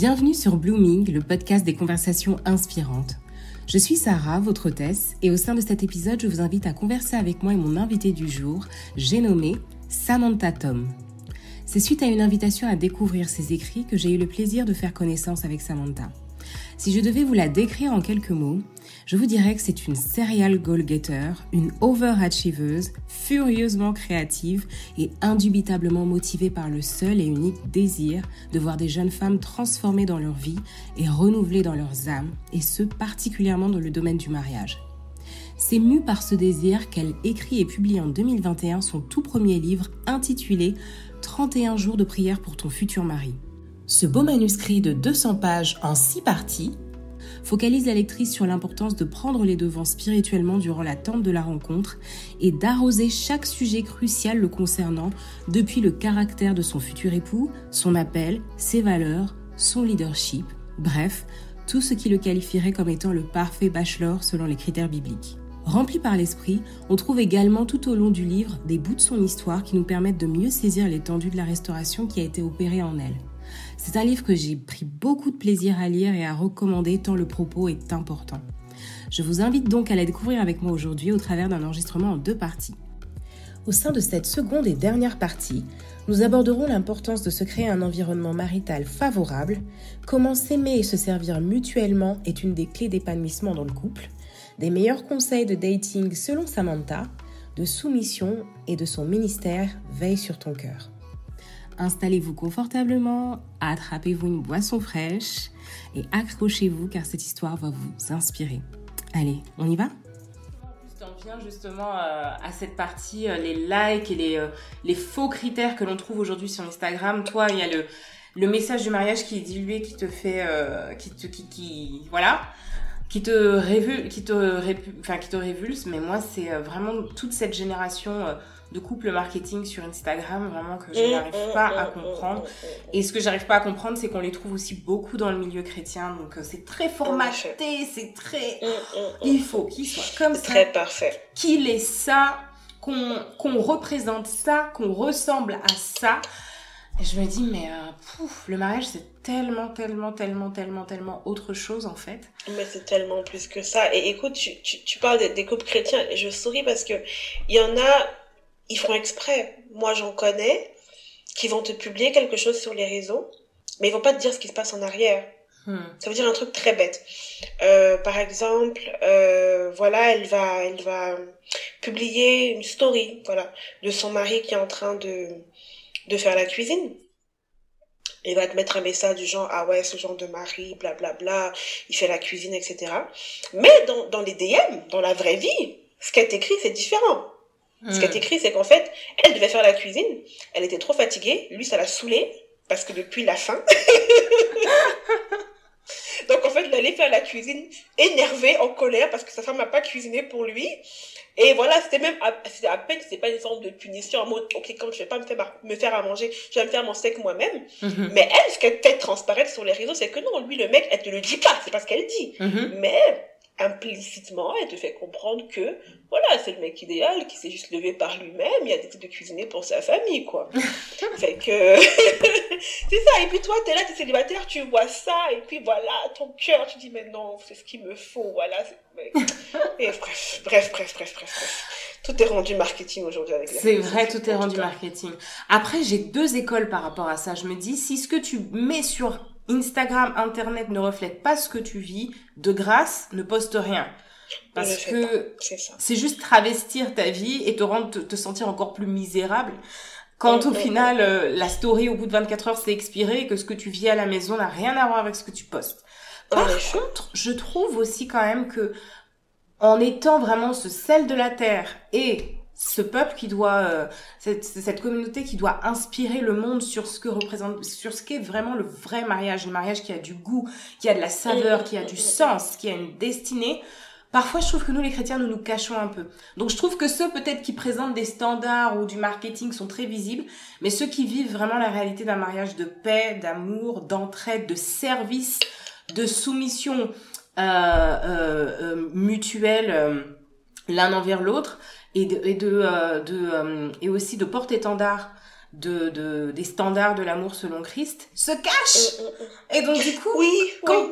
Bienvenue sur Blooming, le podcast des conversations inspirantes. Je suis Sarah, votre hôtesse, et au sein de cet épisode, je vous invite à converser avec moi et mon invité du jour, j'ai nommé Samantha Tom. C'est suite à une invitation à découvrir ses écrits que j'ai eu le plaisir de faire connaissance avec Samantha. Si je devais vous la décrire en quelques mots, je vous dirais que c'est une serial goal-getter, une overachieveuse, furieusement créative et indubitablement motivée par le seul et unique désir de voir des jeunes femmes transformées dans leur vie et renouvelées dans leurs âmes, et ce particulièrement dans le domaine du mariage. C'est mue par ce désir qu'elle écrit et publie en 2021 son tout premier livre intitulé 31 jours de prière pour ton futur mari. Ce beau manuscrit de 200 pages en 6 parties focalise la lectrice sur l'importance de prendre les devants spirituellement durant l'attente de la rencontre et d'arroser chaque sujet crucial le concernant, depuis le caractère de son futur époux, son appel, ses valeurs, son leadership, bref, tout ce qui le qualifierait comme étant le parfait bachelor selon les critères bibliques. Rempli par l'esprit, on trouve également tout au long du livre des bouts de son histoire qui nous permettent de mieux saisir l'étendue de la restauration qui a été opérée en elle. C'est un livre que j'ai pris beaucoup de plaisir à lire et à recommander tant le propos est important. Je vous invite donc à la découvrir avec moi aujourd'hui au travers d'un enregistrement en deux parties. Au sein de cette seconde et dernière partie, nous aborderons l'importance de se créer un environnement marital favorable, comment s'aimer et se servir mutuellement est une des clés d'épanouissement dans le couple, des meilleurs conseils de dating selon Samantha, de soumission et de son ministère Veille sur ton cœur. Installez-vous confortablement, attrapez-vous une boisson fraîche et accrochez-vous car cette histoire va vous inspirer. Allez, on y va? En viens justement euh, à cette partie, euh, les likes et les, euh, les faux critères que l'on trouve aujourd'hui sur Instagram. Toi, il y a le, le message du mariage qui est dilué, qui te fait, qui te, qui, qui, voilà, qui te révulse, qui te, enfin, qui te révulse. Mais moi, c'est vraiment toute cette génération de couple marketing sur Instagram, vraiment que je mm, n'arrive mm, pas à mm, comprendre. Et ce que j'arrive pas à comprendre, c'est qu'on les trouve aussi beaucoup dans le milieu chrétien. Donc euh, c'est très formaté, c'est très... Il faut qu'il soit comme ça. Très parfait. Qu'il ait ça, qu'on représente ça, qu'on ressemble à ça. Et je me dis, mais euh, pouf, le mariage, c'est tellement, tellement, tellement, tellement, tellement autre chose, en fait. Mais c'est tellement plus que ça. Et écoute, tu, tu, tu parles des, des couples chrétiens, et je souris parce que il y en a, ils font exprès. Moi, j'en connais qui vont te publier quelque chose sur les réseaux, mais ils vont pas te dire ce qui se passe en arrière. Hmm. Ça veut dire un truc très bête. Euh, par exemple, euh, voilà, elle va, elle va publier une story, voilà, de son mari qui est en train de de faire la cuisine. Il va te mettre un message du genre ah ouais ce genre de mari blablabla bla, bla, il fait la cuisine etc. Mais dans dans les DM, dans la vraie vie, ce qui est écrit c'est différent. Ce qui est hmm. écrit, c'est qu'en fait, elle devait faire la cuisine. Elle était trop fatiguée. Lui, ça l'a saoulée. Parce que depuis la fin. Donc, en fait, il allait faire la cuisine énervé, en colère, parce que sa femme n'a pas cuisiné pour lui. Et voilà, c'était même, c'était à peine, c'était pas une forme de punition en mode, ok, quand je vais pas me faire, me faire à manger, je vais me faire mon steak moi-même. Mhm. Mais elle, ce qu'elle fait transparaître sur les réseaux, c'est que non, lui, le mec, elle te le dit pas, c'est pas ce qu'elle dit. Mhm. Mais, implicitement, elle te fait comprendre que, voilà, c'est le mec idéal qui s'est juste levé par lui-même, il a décidé de cuisiner pour sa famille, quoi. fait que, c'est ça. Et puis toi, t'es là, t'es célibataire, tu vois ça, et puis voilà, ton cœur, tu dis, mais non, c'est ce qu'il me faut, voilà. Et bref, bref, bref, bref, bref, Tout est rendu marketing aujourd'hui avec C'est vrai, tout est rendu marketing. Après, j'ai deux écoles par rapport à ça. Je me dis, si ce que tu mets sur Instagram, Internet ne reflète pas ce que tu vis, de grâce, ne poste rien. Parce que c'est juste travestir ta vie et te rendre te, sentir encore plus misérable. Quand au final, euh, la story au bout de 24 heures s'est expirée et que ce que tu vis à la maison n'a rien à voir avec ce que tu postes. Par contre, je trouve aussi quand même que en étant vraiment ce sel de la terre et ce peuple qui doit, euh, cette, communauté qui doit inspirer le monde sur ce que représente, sur ce qu'est vraiment le vrai mariage, le mariage qui a du goût, qui a de la saveur, qui a du sens, qui a une destinée. Parfois, je trouve que nous, les chrétiens, nous nous cachons un peu. Donc, je trouve que ceux peut-être qui présentent des standards ou du marketing sont très visibles, mais ceux qui vivent vraiment la réalité d'un mariage de paix, d'amour, d'entraide, de service, de soumission euh, euh, mutuelle l'un envers l'autre, et de, et de, euh, de euh, et aussi de porte-étendard de, de, des standards de l'amour selon Christ se cache. Mm, mm, mm. Et donc du coup, oui,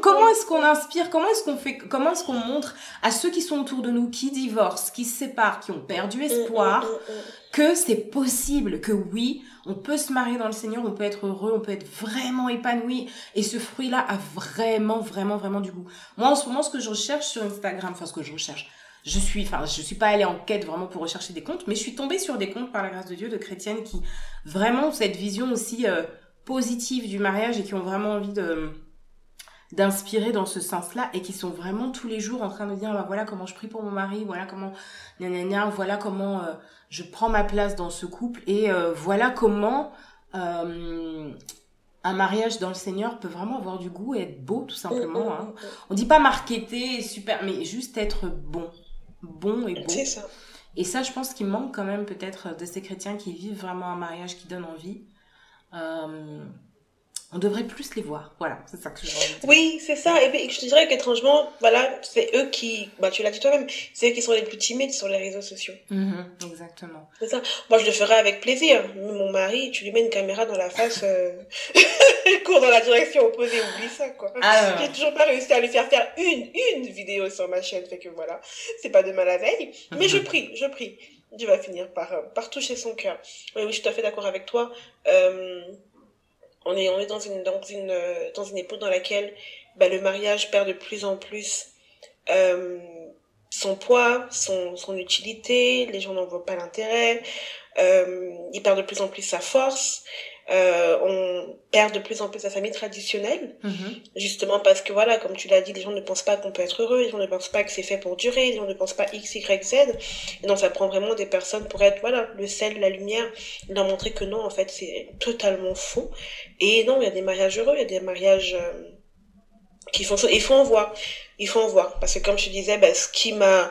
comment est-ce qu'on inspire, comment est-ce qu'on fait, comment est-ce qu'on montre à ceux qui sont autour de nous, qui divorcent, qui se séparent, qui ont perdu espoir, que c'est possible, que oui, on peut se marier dans le Seigneur, on peut être heureux, on peut être vraiment épanoui, et ce fruit-là a vraiment, vraiment, vraiment du goût. Moi, en ce moment, ce que je recherche sur Instagram, enfin ce que je recherche, je suis, enfin, je suis pas allée en quête vraiment pour rechercher des comptes, mais je suis tombée sur des comptes par la grâce de Dieu de chrétiennes qui vraiment ont cette vision aussi euh, positive du mariage et qui ont vraiment envie de d'inspirer dans ce sens-là et qui sont vraiment tous les jours en train de dire bah, voilà comment je prie pour mon mari, voilà comment gna, voilà comment euh, je prends ma place dans ce couple et euh, voilà comment un mariage dans le Seigneur peut vraiment avoir du goût et être beau tout simplement. Hein. On dit pas marketer super, mais juste être bon bon et beau. C'est ça. Et ça, je pense qu'il manque quand même peut-être de ces chrétiens qui vivent vraiment un mariage qui donne envie. Euh, on devrait plus les voir. Voilà, c'est ça que je veux Oui, c'est ça. Et puis, je te dirais qu'étrangement, voilà, c'est eux qui, bah, tu l'as dit toi-même, c'est eux qui sont les plus timides sur les réseaux sociaux. Mm-hmm, exactement. C'est ça. Moi, je le ferais avec plaisir. Mon mari, tu lui mets une caméra dans la face, euh... il court dans la direction opposée, oublie ça, quoi. Ah, J'ai toujours pas réussi à lui faire faire une, une vidéo sur ma chaîne, fait que voilà, c'est pas demain la veille. Mais je mm-hmm. prie, je prie. Dieu va finir par, euh, par toucher son cœur. Oui, oui, je suis tout à fait d'accord avec toi. Euh, on est, on dans, une, dans, une, dans une époque dans laquelle bah, le mariage perd de plus en plus euh, son poids, son, son utilité, les gens n'en voient pas l'intérêt, euh, il perd de plus en plus sa force euh, on perd de plus en plus sa famille traditionnelle, mhm. justement parce que voilà, comme tu l'as dit, les gens ne pensent pas qu'on peut être heureux, les gens ne pensent pas que c'est fait pour durer, les gens ne pensent pas X, Y, Z. Et donc ça prend vraiment des personnes pour être voilà le sel, la lumière, leur montrer que non, en fait, c'est totalement faux. Et non, il y a des mariages heureux, il y a des mariages euh, qui font ça. Il faut en voir, il faut en voir, parce que comme je disais, bah, ce qui m'a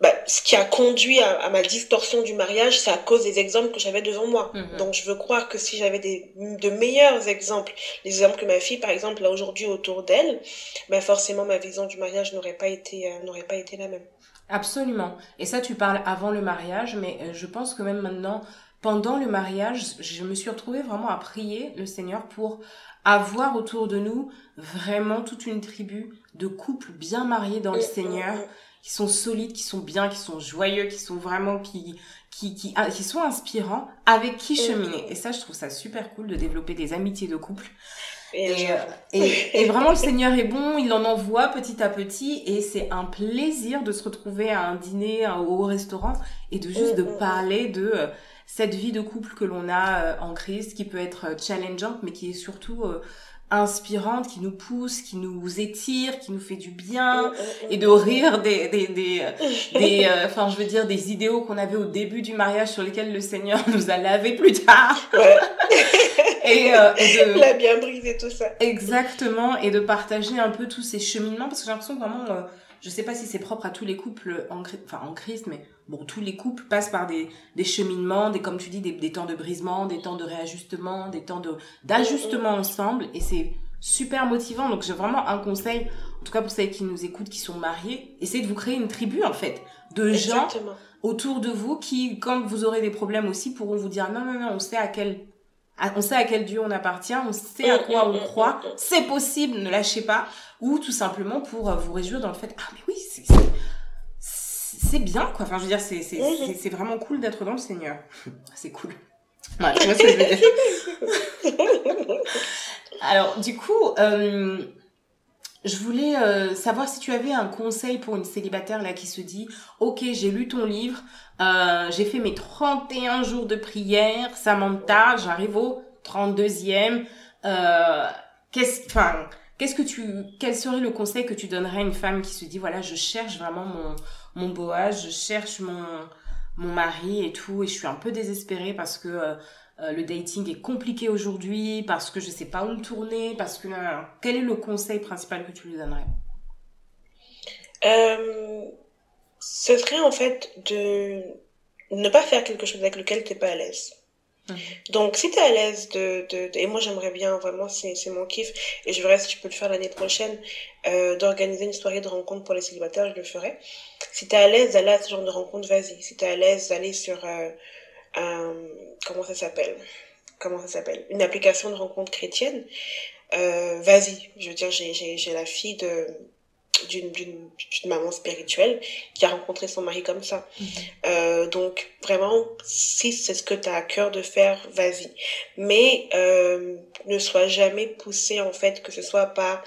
bah, ce qui a conduit à, ma distorsion du mariage, c'est à cause des exemples que j'avais devant moi. Mhm. Donc je veux croire que si j'avais des de meilleurs exemples, les exemples que ma fille par exemple a aujourd'hui autour d'elle, bah forcément ma vision du mariage n'aurait pas été euh, n'aurait pas été la même. Absolument. Et ça tu parles avant le mariage, mais euh, je pense que même maintenant pendant le mariage, je me suis retrouvée vraiment à prier le Seigneur pour avoir autour de nous vraiment toute une tribu de couples bien mariés dans le mm, mm, Seigneur. Mm qui sont solides, qui sont bien, qui sont joyeux, qui sont vraiment qui qui qui, ah, qui sont inspirants, avec qui mm. cheminer. Et ça, je trouve ça super cool de développer des amitiés de couple. Et, et, et, vraiment, le Seigneur est bon, il en envoie petit à petit, et c'est un plaisir de se retrouver à un dîner, au restaurant, et de juste de mm, mm, parler de euh, cette vie de couple que l'on a euh, en crise, qui peut être euh, challengeante, mais qui est surtout inspirante, qui nous pousse, qui nous étire, qui nous fait du bien, et de rire des, des, des, des euh, enfin, je veux dire, des idéaux qu'on avait au début du mariage sur lesquels le Seigneur nous a lavé plus tard. et, euh, et de... La bien brisé tout ça. Exactement, et de partager un peu tous ces cheminements, parce que j'ai l'impression que vraiment, euh, je sais pas si c'est propre à tous les couples en, enfin, en Christ, mais bon, tous les couples passent par des, des cheminements, des, comme tu dis, des, des temps de brisement, des temps de réajustement, des temps de, d'ajustement ensemble, et c'est super motivant. Donc, j'ai vraiment un conseil, en tout cas pour celles qui nous écoutent, qui sont mariées, essayez de vous créer une tribu, en fait, de gens autour de vous qui, quand vous aurez des problèmes aussi, pourront vous dire, non, non, non, on sait à quel on sait à quel Dieu on appartient, on sait à quoi on croit, c'est possible, ne lâchez pas, ou tout simplement pour euh, vous réjouir dans le fait, ah mais oui, c'est c'est bien, quoi. Enfin, je veux dire, c'est, c'est, c'est, vraiment cool d'être dans le Seigneur. c'est cool. Ouais, tu vois ce que je veux dire. Alors, du coup, euh, je voulais euh, savoir si tu avais un conseil pour une célibataire là qui se dit, ok, j'ai lu ton livre, euh, j'ai fait mes 31 jours de prière, Samantha, j'arrive au 32e. Euh, qu'est-ce, enfin, qu'est-ce que tu, quel serait le conseil que tu donnerais à une femme qui se dit, voilà, je cherche vraiment mon, mon Boaz, je cherche mon, mon mari et tout, et je suis un peu désespérée parce que euh, euh, le dating est compliqué aujourd'hui, parce que je sais pas où me tourner, parce que... quel est le conseil principal que tu lui donnerais? Euh, Ce serait en fait de ne pas faire quelque chose avec lequel tu n'es pas à l'aise. Mhm. Donc, si tu es à l'aise de, de, Et moi, j'aimerais bien, vraiment, c'est mon kiff. Et je verrai si tu peux le faire l'année prochaine, euh, d'organiser une soirée de rencontre pour les célibataires, je le ferai. Si tu es à l'aise d'aller à ce genre de rencontre, vas-y. Si tu es à l'aise d'aller sur... Euh, un comment ça s'appelle? Comment ça s'appelle? Une application de rencontre chrétienne. Euh, vas-y, je veux dire, j'ai j'ai la fille de d'une d'une maman spirituelle qui a rencontré son mari comme ça. Mhm. Euh, donc vraiment, si c'est ce que tu as à cœur de faire, vas-y. Mais euh, ne sois jamais poussé en fait, que ce soit par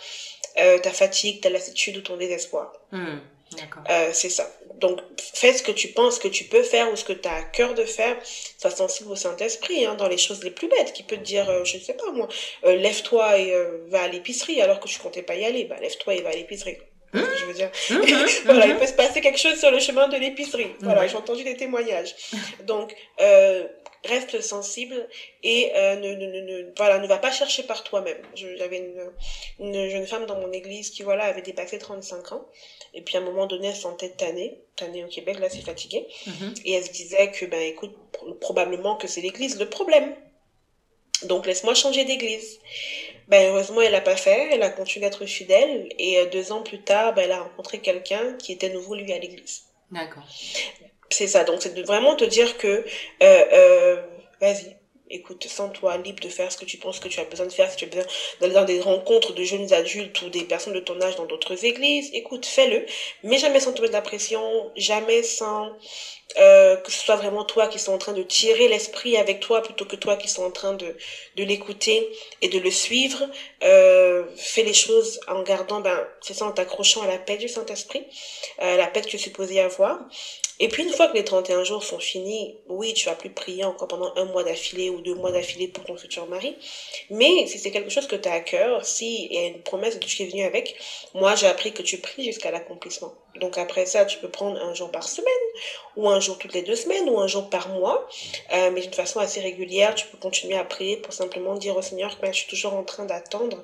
euh, ta fatigue, ta lassitude ou ton désespoir. Euh, c'est ça. Donc, fais ce que tu penses que tu peux faire ou ce que tu as à cœur de faire. Sois sensible au Saint-Esprit, hein, dans les choses les plus bêtes, qui peut te dire, euh, je ne sais pas moi, euh, lève-toi et va à l'épicerie alors que tu comptais pas y aller. Bah, lève-toi et va à l'épicerie. Je veux dire. Mmh, mmh, voilà, il peut se passer quelque chose sur le chemin de l'épicerie. Voilà, j'ai entendu des témoignages. Donc, reste sensible et ne, ne, ne, voilà, ne va pas chercher par toi-même. J'avais une, une jeune femme dans mon église qui voilà avait dépassé 35 ans et puis à un moment donné, elle sentait tannée, tannée au Québec, là c'est fatigué. Mhm. Et elle se disait que, ben écoute, probablement que c'est l'église le problème. Donc laisse-moi changer d'église. Ben heureusement, elle l'a pas fait, elle a continué d'être fidèle. Et euh, deux ans plus tard, ben, elle a rencontré quelqu'un qui était nouveau, lui, à l'église. D'accord. C'est ça, donc c'est de vraiment te dire que, euh, euh, vas-y, écoute, sens-toi libre de faire ce que tu penses que tu as besoin de faire. Si tu as besoin d'aller dans des rencontres de jeunes adultes ou des personnes de ton âge dans d'autres églises, écoute, fais-le. Mais jamais sans te mettre de la pression, jamais sans euh, que ce soit vraiment toi qui sont en train de tirer l'esprit avec toi plutôt que toi qui sont en train de, de l'écouter et de le suivre. Euh, fais les choses en gardant, ben, c'est ça, en t'accrochant à la paix du Saint-Esprit, euh, la paix que tu es supposé avoir. Et puis une fois que les 31 jours sont finis, oui, tu vas plus prier encore pendant un mois d'affilée ou deux mois d'affilée pour ton futur mari. Mais si c'est quelque chose que tu as à cœur, si il y a une promesse de qui est venue avec, moi j'ai appris que tu pries jusqu'à l'accomplissement. Donc après ça, tu peux prendre un jour par semaine, ou un jour toutes les deux semaines, ou un jour par mois, euh, mais d'une façon assez régulière, tu peux continuer à prier pour simplement dire au Seigneur que ben, je suis toujours en train d'attendre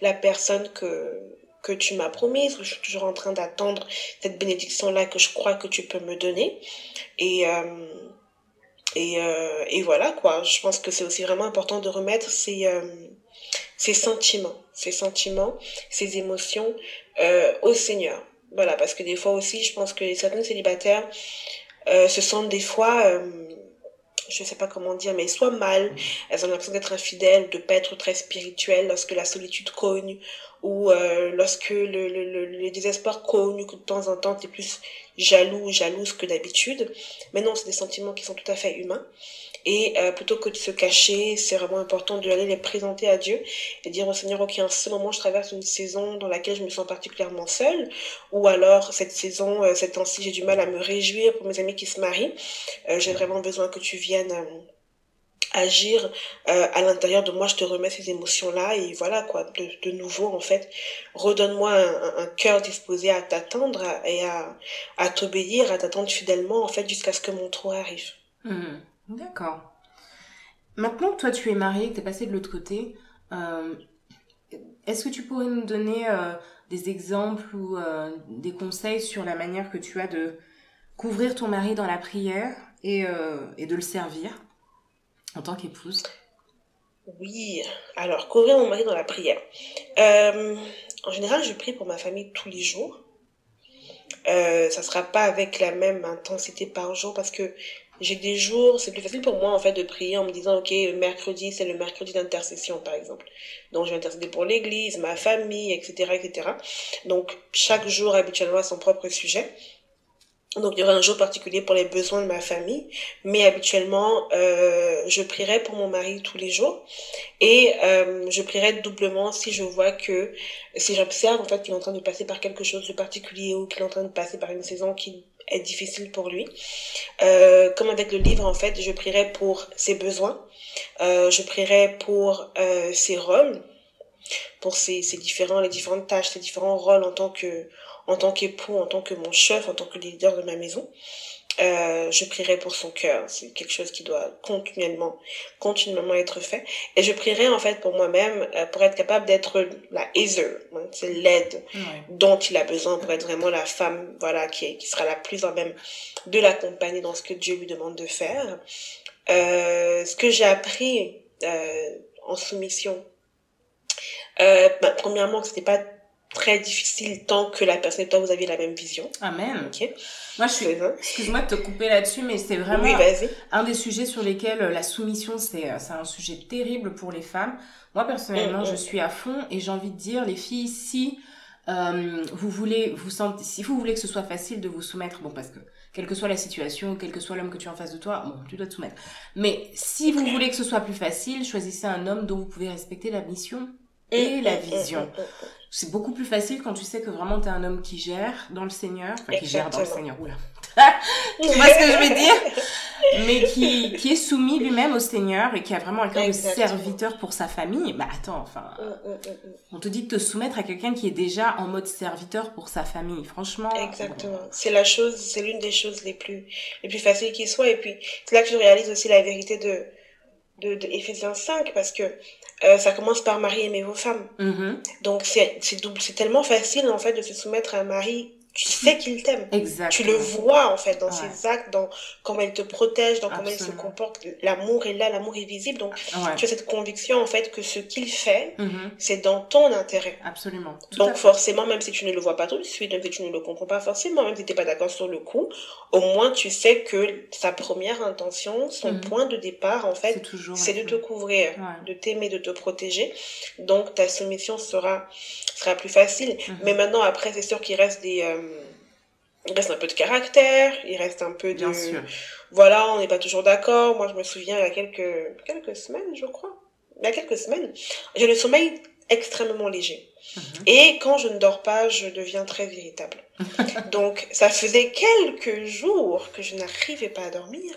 la personne que que tu m'as promise, que je suis toujours en train d'attendre cette bénédiction-là que je crois que tu peux me donner. Et, euh, et, euh, et voilà, quoi. Je pense que c'est aussi vraiment important de remettre ces, ces sentiments, ces sentiments, ces émotions au Seigneur. Voilà, parce que des fois aussi, je pense que certains célibataires euh, se sentent des fois euh, je sais pas comment dire, mais soit mal, elles ont l'impression d'être infidèles, de pas être très spirituelles lorsque la solitude cogne, ou euh, lorsque le, le, le, le, désespoir cogne, que de temps en temps tu es plus jaloux ou jalouse que d'habitude. Mais non, c'est des sentiments qui sont tout à fait humains. Et euh, plutôt que de se cacher, c'est vraiment important de aller les présenter à Dieu et dire au Seigneur, ok, en ce moment, je traverse une saison dans laquelle je me sens particulièrement seule, ou alors cette saison, euh, cette temps-ci, j'ai du mal à me réjouir pour mes amis qui se marient. Euh, j'ai vraiment besoin que tu viennes agir à l'intérieur de moi, je te remets ces émotions-là et voilà quoi, de, de nouveau en fait, redonne-moi un, un, cœur disposé à t'attendre et à, à t'obéir, à t'attendre fidèlement en fait jusqu'à ce que mon trou arrive. Mmh. D'accord. Maintenant que toi tu es mariée, que tu es passé de l'autre côté, euh, est-ce que tu pourrais nous donner euh, des exemples ou euh, des conseils sur la manière que tu as de couvrir ton mari dans la prière et, et de le servir en tant qu'épouse? Oui, alors couvrir mon mari dans la prière. en général, je prie pour ma famille tous les jours. Ça sera pas avec la même intensité par jour parce que j'ai des jours, c'est plus facile pour moi en fait de prier en me disant ok mercredi c'est le mercredi d'intercession par exemple. Donc je vais intercéder pour l'église, ma famille, etc. etc. Donc chaque jour habituellement a son propre sujet. Donc il y aura un jour particulier pour les besoins de ma famille, mais habituellement euh, je prierai pour mon mari tous les jours et euh, je prierai doublement si je vois que si j'observe en fait qu'il est en train de passer par quelque chose de particulier ou qu'il est en train de passer par une saison qui difficile pour lui. Euh, comme avec le livre en fait, je prierai pour ses besoins, euh, je prierai pour euh, ses rôles, pour ses, différents différentes tâches, ses différents rôles en tant que en tant qu'époux, en tant que mon chef, en tant que leader de ma maison. Euh, je prierai pour son cœur. C'est quelque chose qui doit continuellement, continuellement être fait. Et je prierai en fait pour moi-même euh, pour être capable d'être la Heather. Hein, c'est l'aide dont il a besoin pour être vraiment la femme, voilà, qui, qui sera la plus en même de l'accompagner dans ce que Dieu lui demande de faire. Euh, ce que j'ai appris euh, en soumission, euh, bah, premièrement, que c'était pas très difficile tant que la personne et toi vous avez la même vision. Amen. Ok. Moi, je suis. Excuse-moi de te couper là-dessus, mais c'est vraiment Oui, un des sujets sur lesquels euh, la soumission, c'est euh, c'est un sujet terrible pour les femmes. Moi, personnellement, Mm, mm. je suis à fond et j'ai envie de dire, les filles, si euh, vous voulez vous sentez, si vous voulez que ce soit facile de vous soumettre, bon, parce que quelle que soit la situation, quel que soit l'homme que tu as en face de toi, bon, tu dois te soumettre. Mais si vous voulez que ce soit plus facile, choisissez un homme dont vous pouvez respecter la mission et la vision. C'est beaucoup plus facile quand tu sais que vraiment t'es un homme qui gère dans le Seigneur, enfin qui gère dans le. Seigneur, oula. tu vois ce que je veux dire? Mais qui, qui est soumis lui-même au Seigneur et qui a vraiment un cœur de serviteur pour sa famille. Bah attends, enfin, Mm, mm, mm, on te dit de te soumettre à quelqu'un qui est déjà en mode serviteur pour sa famille. Franchement. Exactement. C'est la chose, c'est l'une des choses les plus, les plus faciles qui soit. Et puis, c'est là que je réalise aussi la vérité de, de, de Éphésiens 5, parce que euh, ça commence par Marie aimer vos femmes. Mhm. Donc, c'est, c'est double, c'est tellement facile, en fait, de se soumettre à un mari. Tu sais qu'il t'aime. Tu le vois, en fait, dans Ouais. ses actes, dans comment il te protège, dans comment il se Absolument. comporte. L'amour est là, l'amour est visible. Donc, Ouais. tu as cette conviction, en fait, que ce qu'il fait, Mhm. c'est dans ton intérêt. Absolument. Tout Donc forcément, même si tu ne le vois pas tout de suite, même si tu ne le comprends pas forcément, même si tu n'es pas d'accord sur le coup, au moins tu sais que sa première intention, son Mhm. point de départ, en C'est fait, c'est de te couvrir, Ouais. de t'aimer, de te protéger. Donc ta soumission sera, sera plus facile. Mhm. Mais maintenant, après, c'est sûr qu'il reste des... euh, il reste un peu de caractère, il reste un peu de... Bien sûr. Voilà, on n'est pas toujours d'accord. Moi, je me souviens, il y a quelques, quelques semaines, je crois. Il y a quelques semaines, j'ai le sommeil extrêmement léger. Mhm. Et quand je ne dors pas, je deviens très irritable. Donc, ça faisait quelques jours que je n'arrivais pas à dormir.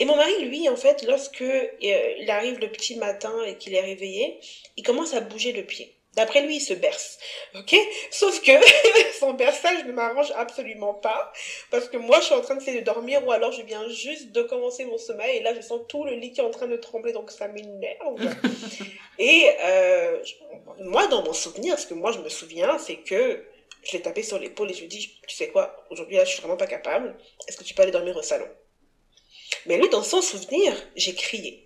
Et mon mari, lui, en fait, lorsque euh, il arrive le petit matin et qu'il est réveillé, il commence à bouger le pied. D'après lui, il se berce. Ok? Sauf que son berçage ne m'arrange absolument pas. Parce que moi, je suis en train d'essayer de dormir ou alors je viens juste de commencer mon sommeil et là, je sens tout le lit qui est en train de trembler. Donc, ça m'énerve. et euh, moi, dans mon souvenir, ce que moi, je me souviens, c'est que je l'ai tapé sur l'épaule et je lui ai dit, tu sais quoi, aujourd'hui, là, je suis vraiment pas capable. Est-ce que tu peux aller dormir au salon Mais lui, dans son souvenir, j'ai crié.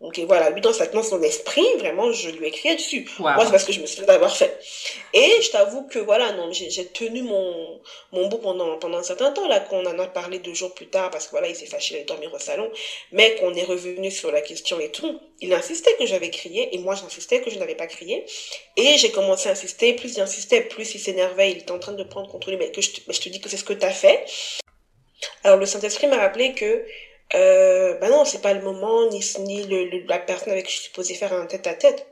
Donc et voilà, lui dans, sa, dans son esprit, vraiment, je lui ai crié dessus. Moi, c'est parce que je me souviens d'avoir fait. Et je t'avoue que voilà, non, j'ai tenu mon, mon bout pendant, pendant un certain temps, là, qu'on en a parlé deux jours plus tard, parce que voilà, il s'est fâché d'aller dormir au salon, mais qu'on est revenu sur la question et tout. Il insistait que j'avais crié, et moi, j'insistais que je n'avais pas crié. Et j'ai commencé à insister, plus j'insistais, plus il s'énervait, il était en train de prendre contrôle, mais que je te, mais je te dis que c'est ce que tu as fait. Alors, le Saint-Esprit m'a rappelé que euh, bah non, c'est pas le moment, ni, ni le, le- la personne avec qui je suis supposée faire un tête à tête,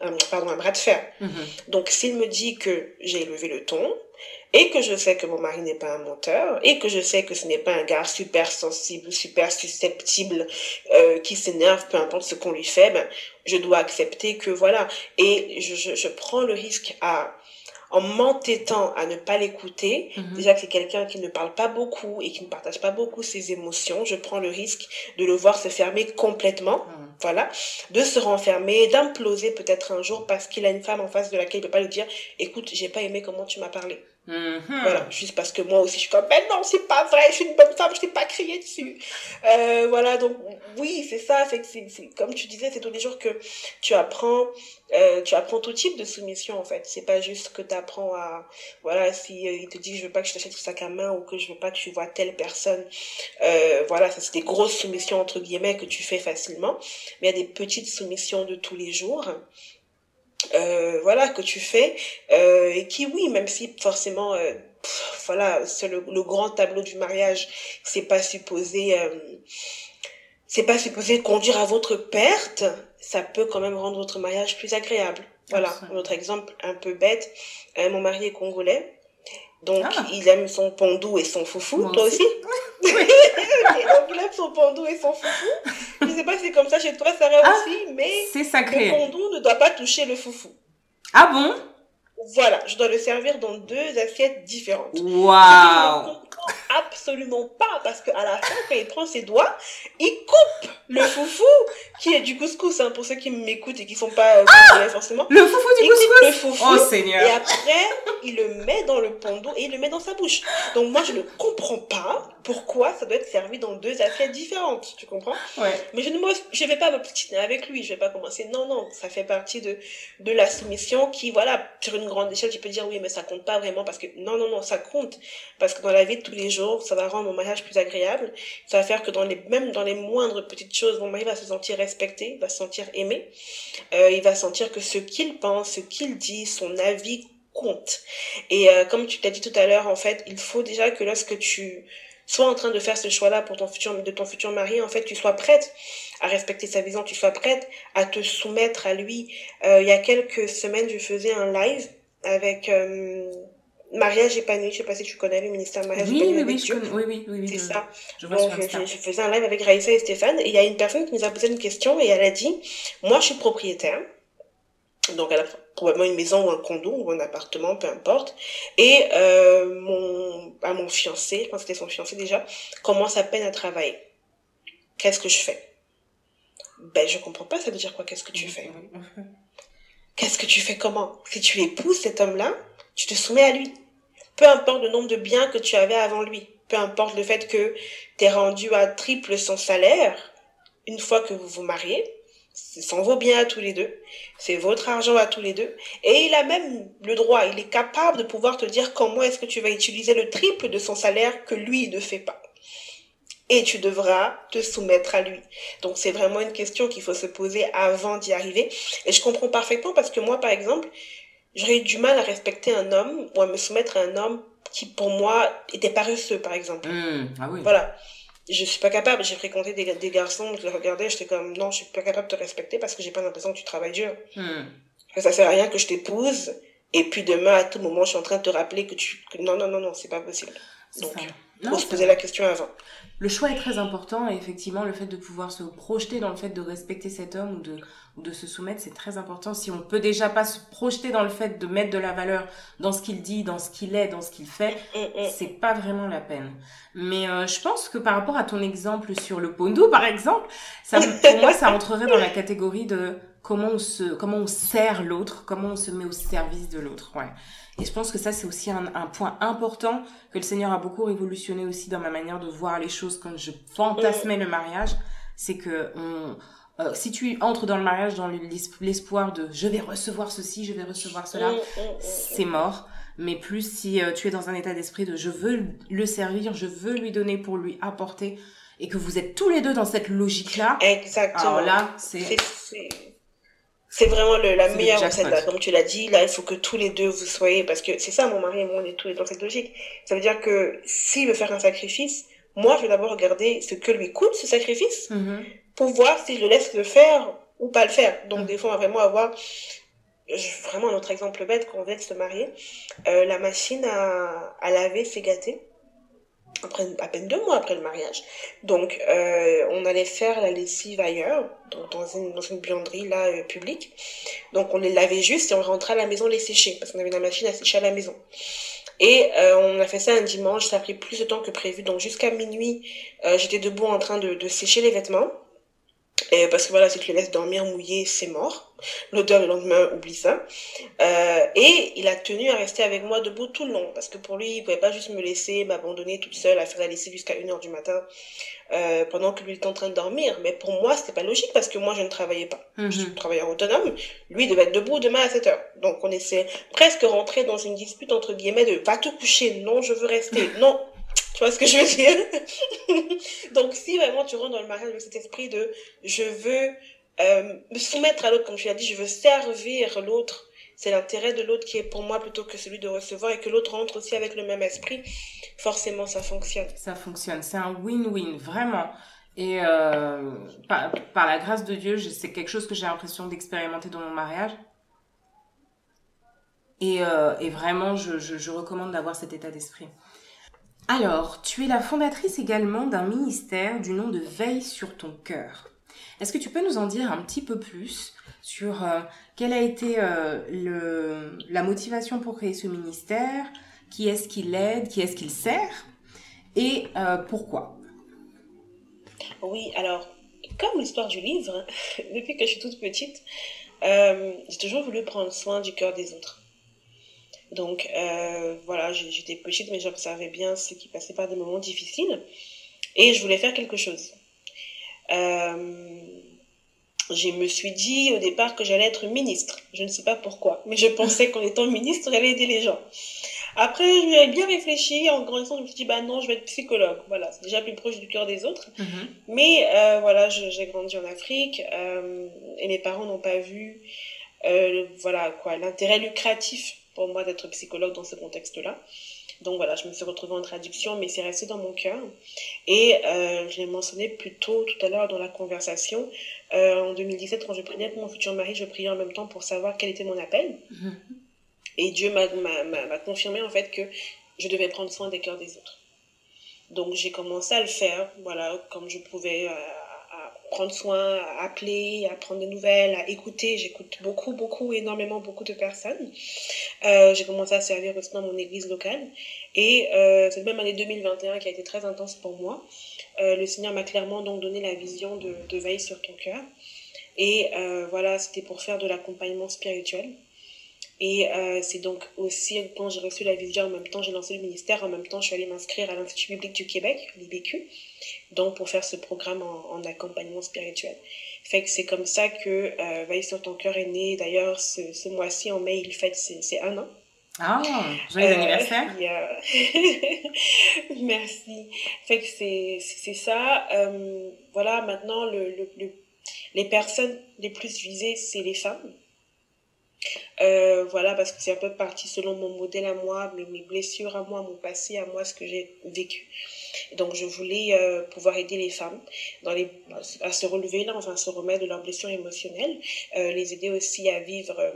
un, pardon, un bras de fer. Mhm. Donc, s'il me dit que j'ai élevé le ton, et que je sais que mon mari n'est pas un menteur, et que je sais que ce n'est pas un gars super sensible, super susceptible, euh, qui s'énerve, peu importe ce qu'on lui fait, ben, je dois accepter que voilà. Et je, je, je prends le risque à, en m'entêtant à ne pas l'écouter, Mhm. déjà que c'est quelqu'un qui ne parle pas beaucoup et qui ne partage pas beaucoup ses émotions, je prends le risque de le voir se fermer complètement Mhm. voilà, de se renfermer, d'imploser peut-être un jour parce qu'il a une femme en face de laquelle il peut pas lui dire, écoute, j'ai pas aimé comment tu m'as parlé. Mhm. Voilà, juste parce que moi aussi je suis comme, ben non, c'est pas vrai, je suis une bonne femme, je t'ai pas crié dessus. Euh, voilà, donc oui, c'est ça, c'est- comme tu disais, c'est tous les jours que tu apprends, euh, tu apprends tout type de soumission en fait. C'est pas juste que tu apprends à, voilà, si euh, il te dit je veux pas que je t'achète ce sac à main ou que je veux pas que tu vois telle personne, euh, voilà, ça c'est des grosses soumissions entre guillemets que tu fais facilement, mais il y a des petites soumissions de tous les jours. Euh, voilà que tu fais euh, et qui oui même si forcément euh, pff, voilà c'est le, le grand tableau du mariage c'est pas supposé euh, c'est pas supposé conduire à votre perte ça peut quand même rendre votre mariage plus agréable. Voilà un autre exemple un peu bête euh, mon mari est congolais donc Ah. il aime son pandou et son foufou Moi toi aussi. aussi, Ok, donc il aime son pandou et son foufou je sais pas si c'est comme ça chez toi Sarah Ah. aussi mais C'est le sacré. pandou ne doit pas toucher le foufou Ah bon? Voilà, je dois le servir dans deux assiettes différentes. Waouh absolument pas parce qu'à la fin, quand il prend ses doigts, il coupe le foufou qui est du couscous, hein, pour ceux qui m'écoutent et qui sont pas euh, forcément. Le foufou du il couscous le foufou Oh Seigneur et après, il le met dans le pont d'eau et il le met dans sa bouche. Donc moi, je ne comprends pas pourquoi ça doit être servi dans deux assiettes différentes. Tu comprends? Ouais. Mais je ne je vais pas m'obstiner avec lui. Je vais pas commencer. Non, non, ça fait partie de de la soumission qui, voilà, sur une grande échelle, tu peux dire oui, mais ça compte pas vraiment parce que non, non, non, ça compte parce que dans la vie de tous les jours, ça va rendre mon mariage plus agréable. Ça va faire que dans les même dans les moindres petites choses, mon mari va se sentir respecté, va se sentir aimé. Euh, il va sentir que ce qu'il pense, ce qu'il dit, son avis compte. Et euh, comme tu t'as dit tout à l'heure, en fait, il faut déjà que lorsque tu sois en train de faire ce choix-là pour ton futur, de ton futur mari, en fait, tu sois prête à respecter sa vision, tu sois prête à te soumettre à lui. Euh, il y a quelques semaines, je faisais un live avec euh, Mariage épanoui. Je sais pas si tu connais le ministère Mariage Oui, épanoui oui, oui, je Dieu. connais. Oui, oui, oui, oui. C'est ça. Je vois Donc, je- je faisais un live avec Raïssa et Stéphane, et il y a une personne qui nous a posé une question, et elle a dit, moi, je suis propriétaire. Donc, elle a probablement une maison ou un condo ou un appartement, peu importe. Et euh, mon, bah, mon fiancé, je pense que c'était son fiancé déjà, commence à peine à travailler. Qu'est-ce que je fais? Ben, je comprends pas, ça veut dire quoi Qu'est-ce que tu fais? Qu'est-ce que tu fais? Comment? Si tu épouses cet homme-là, tu te soumets à lui. Peu importe le nombre de biens que tu avais avant lui. Peu importe le fait que tu es rendu à triple son salaire, une fois que vous vous mariez, ce sont vos biens à tous les deux, c'est votre argent à tous les deux, et il a même le droit, il est capable de pouvoir te dire comment est-ce que tu vas utiliser le triple de son salaire que lui ne fait pas. Et tu devras te soumettre à lui. Donc c'est vraiment une question qu'il faut se poser avant d'y arriver. Et je comprends parfaitement parce que moi, par exemple, j'aurais eu du mal à respecter un homme ou à me soumettre à un homme qui, pour moi, était paresseux, par exemple. Hum, Ah oui. Voilà. Je suis pas capable. J'ai fréquenté des, des garçons, je les regardais, j'étais comme, non, je suis pas capable de te respecter parce que j'ai pas l'impression que tu travailles dur. Que ça sert à rien que je t'épouse et puis demain, à tout moment, je suis en train de te rappeler que tu, que non, non, non, non, c'est pas possible. Donc, Non, se poser la question avant. Le choix est très important et effectivement le fait de pouvoir se projeter dans le fait de respecter cet homme ou de, ou de se soumettre c'est très important. Si on peut déjà pas se projeter dans le fait de mettre de la valeur dans ce qu'il dit, dans ce qu'il est, dans ce qu'il fait, Mm, mm. c'est pas vraiment la peine. Mais euh, je pense que par rapport à ton exemple sur le pondo par exemple, ça, pour moi ça entrerait dans la catégorie de comment on se comment on sert l'autre, comment on se met au service de l'autre. Ouais. Et je pense que ça, c'est aussi un, un point important que le Seigneur a beaucoup révolutionné aussi dans ma manière de voir les choses quand je fantasmais le mariage. C'est que on, euh, si tu entres dans le mariage dans l'es- l'espoir de je vais recevoir ceci, je vais recevoir cela, Mm, mm, mm, c'est mort. Mais plus si euh, tu es dans un état d'esprit de je veux le servir, je veux lui donner pour lui apporter, et que vous êtes tous les deux dans cette logique-là, Exactement. alors là, c'est... C'est- vraiment le, la meilleure recette là. Comme tu l'as dit, là, il faut que tous les deux vous soyez, parce que c'est ça, mon mari et moi, on est tous les deux dans cette logique. Ça veut dire que s'il veut faire un sacrifice, moi, je vais d'abord regarder ce que lui coûte ce sacrifice Mhm. pour voir si je le laisse le faire ou pas le faire. Donc, Mhm. des fois, on va vraiment avoir, vraiment un autre exemple bête, quand on vient de se marier, euh, la machine à, à laver s'est gâtée. Après, à peine deux mois après le mariage. Donc, euh, on allait faire la lessive ailleurs, donc dans une, dans une buanderie là, euh, publique. Donc, on les lavait juste et on rentrait à la maison les sécher, parce qu'on avait la machine à sécher à la maison. Et euh, on a fait ça un dimanche, ça a pris plus de temps que prévu. Donc, jusqu'à minuit, euh, j'étais debout en train de, de sécher les vêtements. Et parce que voilà, si tu les laisses dormir mouillés, c'est mort. L'odeur le lendemain, oublie ça. Euh, et il a tenu à rester avec moi debout tout le long. Parce que pour lui, il pouvait pas juste me laisser m'abandonner toute seule à faire la lessive jusqu'à 1h du matin euh, pendant que lui était en train de dormir. Mais pour moi, c'était pas logique parce que moi, je ne travaillais pas. Je suis Mhm. travailleur autonome. Lui, il devait être debout demain à 7h. Donc, on essaie presque rentrer dans une dispute entre guillemets de va te coucher. Non, je veux rester. Non. Tu vois ce que je veux dire? Donc, si vraiment tu rentres dans le mariage avec cet esprit de je veux euh, me soumettre à l'autre, comme tu l'as dit, je veux servir l'autre, c'est l'intérêt de l'autre qui est pour moi plutôt que celui de recevoir et que l'autre rentre aussi avec le même esprit, forcément ça fonctionne. Ça fonctionne. C'est un win-win, vraiment. Et euh, par, la grâce de Dieu, c'est quelque chose que j'ai l'impression d'expérimenter dans mon mariage. Et, euh, vraiment, je recommande d'avoir cet état d'esprit. Alors, tu es la fondatrice également d'un ministère du nom de Veille sur ton cœur. Est-ce que tu peux nous en dire un petit peu plus sur euh, quelle a été euh, la motivation pour créer ce ministère, qui est-ce qui l'aide, qui est-ce qu'il sert? Et pourquoi? Oui, alors, comme l'histoire du livre, depuis que je suis toute petite, j'ai toujours voulu prendre soin du cœur des autres. Donc euh, voilà, j'étais petite, mais j'observais bien ceux qui passaient par des moments difficiles. Et je voulais faire quelque chose. Euh, je me suis dit au départ que j'allais être ministre. Je ne sais pas pourquoi, mais je pensais qu'en étant ministre, j'allais aider les gens. Après, je ai bien réfléchi. En grandissant, je me suis dit, bah non, je vais être psychologue. Voilà, c'est déjà plus proche du cœur des autres. Mhm. Mais euh, voilà, j'ai grandi en Afrique et mes parents n'ont pas vu, voilà quoi, l'intérêt lucratif pour moi d'être psychologue dans ce contexte-là. Donc voilà, je me suis retrouvée en traduction, mais c'est resté dans mon cœur. Et euh, je l'ai mentionné plus tôt tout à l'heure dans la conversation. Euh, en 2017, quand je priais pour mon futur mari, je priais en même temps pour savoir quel était mon appel. Mm-hmm. Et Dieu m'a confirmé en fait que je devais prendre soin des cœurs des autres. Donc j'ai commencé à le faire, voilà, comme je pouvais. Euh, prendre soin, appeler, à prendre des nouvelles, à écouter. J'écoute beaucoup, beaucoup, énormément, beaucoup de personnes. Euh, j'ai commencé à servir dans mon église locale. Et euh, cette même année 2021 qui a été très intense pour moi, euh, le Seigneur m'a clairement donc donné la vision de, de veille sur ton cœur. Et euh, voilà, c'était pour faire de l'accompagnement spirituel. Et euh, c'est donc aussi quand j'ai reçu la vision, en même temps j'ai lancé le ministère, en même temps je suis allée m'inscrire à l'Institut biblique du Québec, l'IBQ, donc pour faire ce programme en, accompagnement spirituel. Fait que c'est comme ça que euh, Veille sur ton cœur est né. D'ailleurs, ce, ce mois-ci, en mai, il fête c'est un an. Ah, joyeux euh, anniversaire. Merci. Fait que c'est ça. Euh, voilà, maintenant, le, le, les personnes les plus visées, c'est les femmes. Euh, voilà, parce que c'est un peu parti selon mon modèle à moi, mes, mes blessures à moi, mon passé à moi, ce que j'ai vécu. Donc, je voulais euh, pouvoir aider les femmes dans les, à se relever, là, enfin, se remettre de leurs blessures émotionnelles, euh, les aider aussi à vivre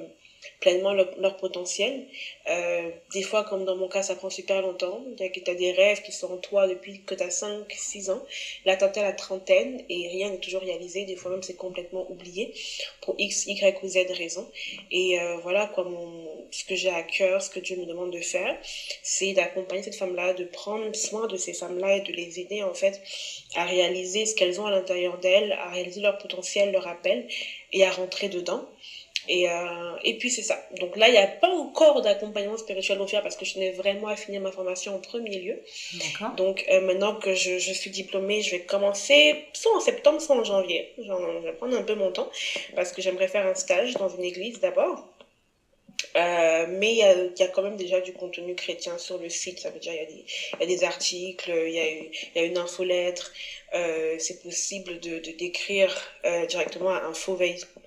pleinement leur, potentiel. Euh, des fois, comme dans mon cas, ça prend super longtemps. Tu as des rêves qui sont en toi depuis que tu as 5, 6 ans. Là, tu à la trentaine et rien n'est toujours réalisé. Des fois même, c'est complètement oublié pour X, Y ou Z raison. Et euh, voilà, quoi, ce que j'ai à cœur, ce que Dieu me demande de faire, c'est d'accompagner cette femme-là, de prendre soin de ces femmes-là et de les aider, en fait, à réaliser ce qu'elles ont à l'intérieur d'elles, à réaliser leur potentiel, leur appel et à rentrer dedans. Et, euh, et puis c'est ça. Donc là, il n'y a pas encore d'accompagnement spirituel offert parce que je tenais vraiment à finir ma formation en premier lieu. Donc euh, maintenant que je, je, suis diplômée, je vais commencer soit en septembre, soit en janvier. je vais prendre un peu mon temps parce que j'aimerais faire un stage dans une église d'abord. Euh, mais il y, a, y, a, quand même déjà du contenu chrétien sur le site. Ça veut dire il y y a des articles, il y, y a une infolettre. Euh, c'est possible de, de d'écrire euh, directement à info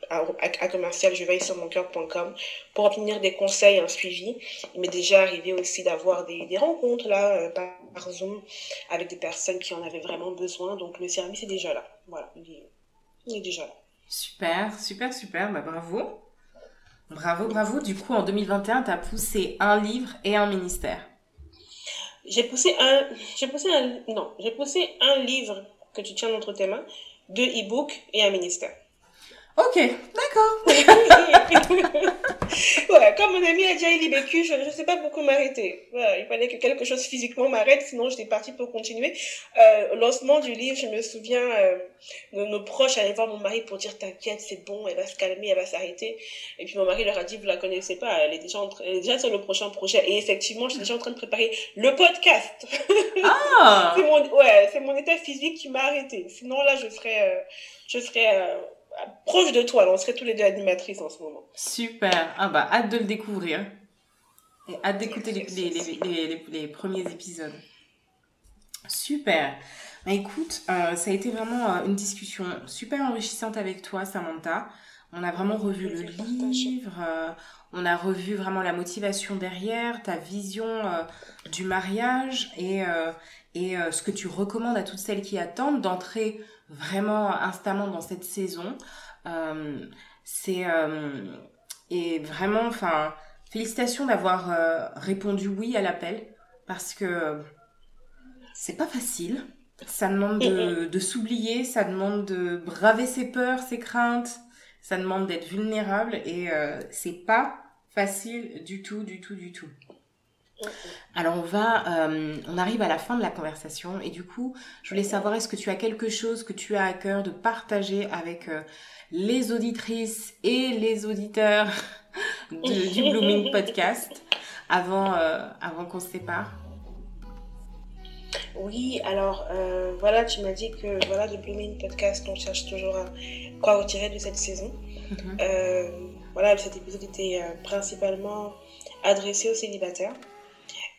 à, à, commercial je veille sur mon cœur.com pour obtenir des conseils, un suivi. Il m'est déjà arrivé aussi d'avoir des, des rencontres là euh, par, par, Zoom avec des personnes qui en avaient vraiment besoin. Donc le service est déjà là. Voilà, il est, il est déjà là. Super, super, super. Bah, bravo. Bravo, bravo. Du coup, en 2021, tu as poussé un livre et un ministère. J'ai poussé un, j'ai poussé un, non, j'ai poussé un livre que tu tiens entre tes mains, deux e-books et un ministère. Ok, d'accord. ouais, comme mon ami a déjà LIBQ, je ne sais pas beaucoup m'arrêter. Voilà, il fallait que quelque chose physiquement m'arrête, sinon j'étais partie pour continuer. Euh, au lancement du livre, je me souviens, euh, nos, nos, proches allaient voir mon mari pour dire t'inquiète, c'est bon, elle va se calmer, elle va s'arrêter. Et puis mon mari leur a dit, vous la connaissez pas, elle est déjà, en elle est déjà sur le prochain projet. Et effectivement, je suis déjà en train de préparer le podcast. Ah! c'est mon, ouais, c'est mon état physique qui m'a arrêté. Sinon là, je serais, euh, je serais, euh, proche de toi. on serait tous les deux animatrices en ce moment. Super. Ah bah, hâte de le découvrir. Et hâte d'écouter les, les, les, les, premiers épisodes. Super. Bah, écoute, euh, ça a été vraiment euh, une discussion super enrichissante avec toi, Samantha. On a vraiment revu le livre, euh, on a revu vraiment la motivation derrière, ta vision du mariage et, et ce que tu recommandes à toutes celles qui attendent d'entrer vraiment instamment dans cette saison. Euh, c'est euh, et vraiment, enfin, félicitations d'avoir euh, répondu oui à l'appel parce que c'est pas facile. Ça demande de, de s'oublier, ça demande de braver ses peurs, ses craintes, ça demande d'être vulnérable et c'est pas facile du tout, du tout, du tout. Alors on va, euh, on arrive à la fin de la conversation et du coup, je voulais savoir est-ce que tu as quelque chose que tu as à cœur de partager avec euh, les auditrices et les auditeurs du Blooming Podcast avant, euh, avant qu'on se sépare? Oui, alors voilà, tu m'as dit que voilà, le Blooming Podcast, on cherche toujours à quoi retirer de cette saison. Mhm. voilà, cet épisode était principalement adressé aux célibataires.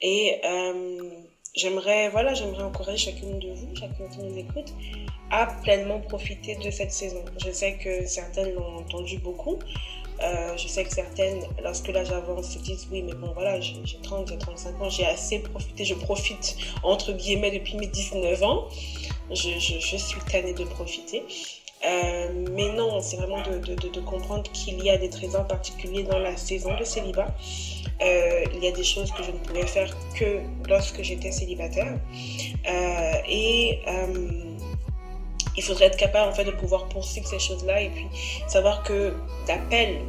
Et euh, j'aimerais voilà, j'aimerais encourager chacune de vous, chacune qui nous écoute, à pleinement profiter de cette saison. Je sais que certaines l'ont entendu beaucoup. Euh, je sais que certaines, lorsque là j'avance, se disent oui, mais bon voilà, j'ai 30, j'ai 35 ans, j'ai assez profité, je profite entre guillemets depuis mes 19 ans. Je suis tannée de profiter. Euh, mais non, c'est vraiment de, comprendre qu'il y a des trésors particuliers dans la saison de célibat. Euh, il y a des choses que je ne pouvais faire que lorsque j'étais célibataire. Euh, et il faudrait être capable en fait de pouvoir poursuivre ces choses-là et puis savoir que l'appel,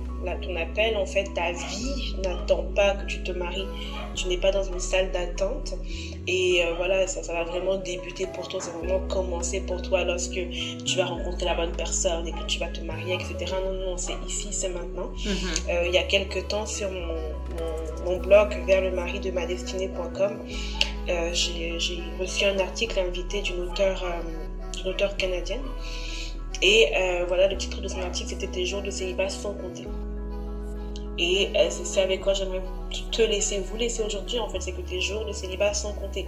ton appel en fait, ta vie n'attend pas que tu te maries. Tu n'es pas dans une salle d'attente et euh, voilà, ça, ça va vraiment débuter pour toi, ça va vraiment commencer pour toi lorsque tu vas rencontrer la bonne personne et que tu vas te marier, etc. Non, non, c'est ici, c'est maintenant. Mm-hmm. Euh, il y a quelques temps sur mon, mon, blog vers le mari de ma destinée.com, euh, j'ai reçu un article invité d'une auteure auteure canadienne. Et euh, voilà, le titre de son article, c'était Tes jours de célibat sont comptés. Et euh, c'est ça avec quoi j'aimerais te laisser, vous laisser aujourd'hui, en fait, c'est que tes jours de célibat sont comptés.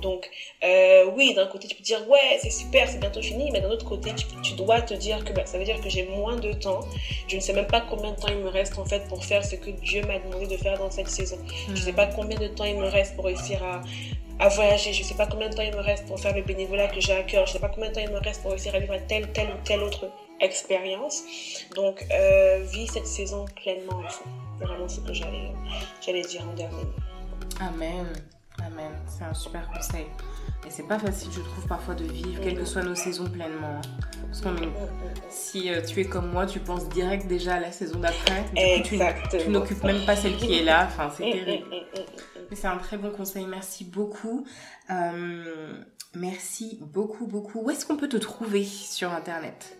Donc, euh, oui, d'un côté, tu peux dire, ouais, c'est super, c'est bientôt fini, mais d'un autre côté, tu, dois te dire que bah, ça veut dire que j'ai moins de temps. Je ne sais même pas combien de temps il me reste, en fait, pour faire ce que Dieu m'a demandé de faire dans cette saison. Je ne sais hmm. pas combien de temps il me reste pour réussir à, à voyager. Je ne sais pas combien de temps il me reste pour faire le bénévolat que j'ai à cœur. Je ne sais pas combien de temps il me reste pour réussir à vivre telle, telle ou telle autre expérience. Donc, euh, vis cette saison pleinement C'est vraiment ce que j'allais, j'allais dire en dernier. Amen. Amen. C'est un super conseil. Et c'est pas facile, je trouve, parfois de vivre, quelles que soient nos saisons pleinement. Parce que si euh, tu es comme moi, tu penses direct déjà à la saison d'après. Tu, tu n'occupes même pas celle qui est là. Enfin, c'est terrible. C'est un très bon conseil. Merci beaucoup. Euh, merci beaucoup, beaucoup. Où est-ce qu'on peut te trouver sur Internet?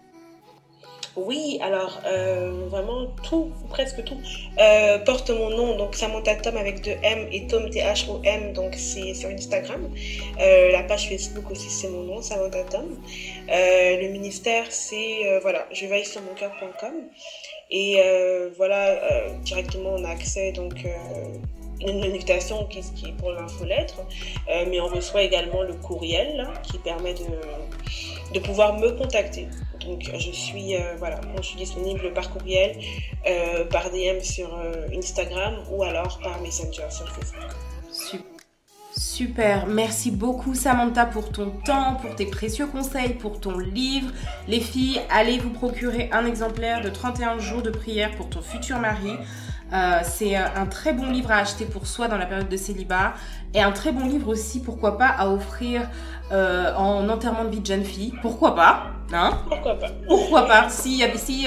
Oui, alors euh, vraiment tout, presque tout, euh, porte mon nom, donc Samantha Tom avec deux M et Tom T-H-O-M, donc c'est sur Instagram. la page Facebook aussi, c'est mon nom, Samantha Tom. le ministère, c'est, voilà, je veille sur mon cœur.com. Et voilà, directement on a accès donc une invitation qui, est pour l'infolettre, euh, mais on reçoit également le courriel qui permet de pouvoir me contacter. Donc je suis euh, voilà, je suis disponible par courriel, euh, par DM sur Instagram ou alors par Messenger sur Facebook. Super, merci beaucoup Samantha pour ton temps, pour tes précieux conseils, pour ton livre. Les filles, allez vous procurer un exemplaire de 31 jours de prière pour ton futur mari. Euh, c'est euh, un très bon livre à acheter pour soi dans la période de célibat et un très bon livre aussi, pourquoi pas, à offrir euh, en enterrement de vie de jeune fille. Pourquoi pas? Hein Pourquoi pas Pourquoi pas Si, si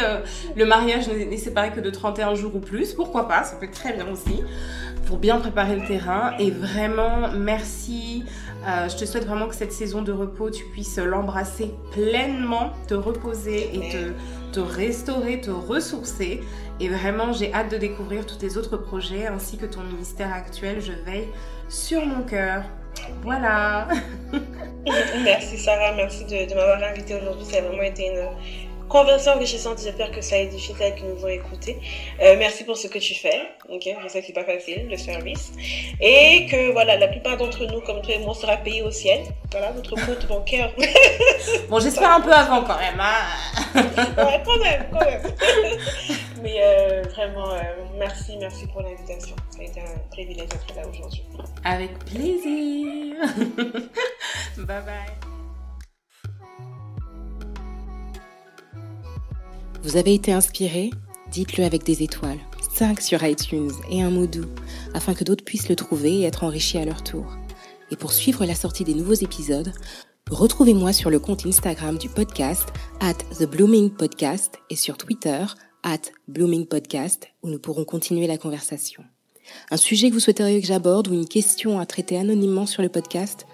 le mariage n'est séparé que de 31 jours ou plus, pourquoi pas Ça peut être très bien aussi pour bien préparer le terrain. Et vraiment, merci. je te souhaite vraiment que cette saison de repos, tu puisses l'embrasser pleinement, te reposer et te te restaurer, te ressourcer. Et vraiment, j'ai hâte de découvrir tous tes autres projets ainsi que ton ministère actuel. Je veille sur mon cœur. Voilà. merci Sarah, merci de, de m'avoir invité aujourd'hui. Ça a vraiment été une, conversation enrichissante. J'espère que ça a édifié celles qui nous ont écoutés. Euh, merci pour ce que tu fais. Ok, je sais que c'est pas facile le service et que voilà, la plupart d'entre nous, comme toi et moi, sera payé au ciel. Voilà, notre compte bancaire. bon, j'espère un peu avant quand même. Hein ouais, quand même, quand même. Mais euh, vraiment, euh, merci, merci pour l'invitation. Ça a été un privilège d'être là aujourd'hui. Avec plaisir. bye bye. Vous avez été inspiré? Dites-le avec des étoiles, 5 sur iTunes et un mot doux, afin que d'autres puissent le trouver et être enrichis à leur tour. Et pour suivre la sortie des nouveaux épisodes, retrouvez-moi sur le compte Instagram du podcast, at The Blooming Podcast, et sur Twitter, at Blooming Podcast, où nous pourrons continuer la conversation. Un sujet que vous souhaiteriez que j'aborde ou une question à traiter anonymement sur le podcast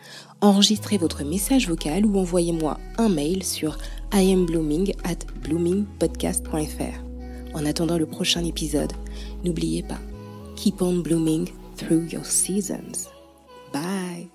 Enregistrez votre message vocal ou envoyez-moi un mail sur iamblooming at bloomingpodcast.fr. En attendant le prochain épisode, n'oubliez pas, keep on blooming through your seasons. Bye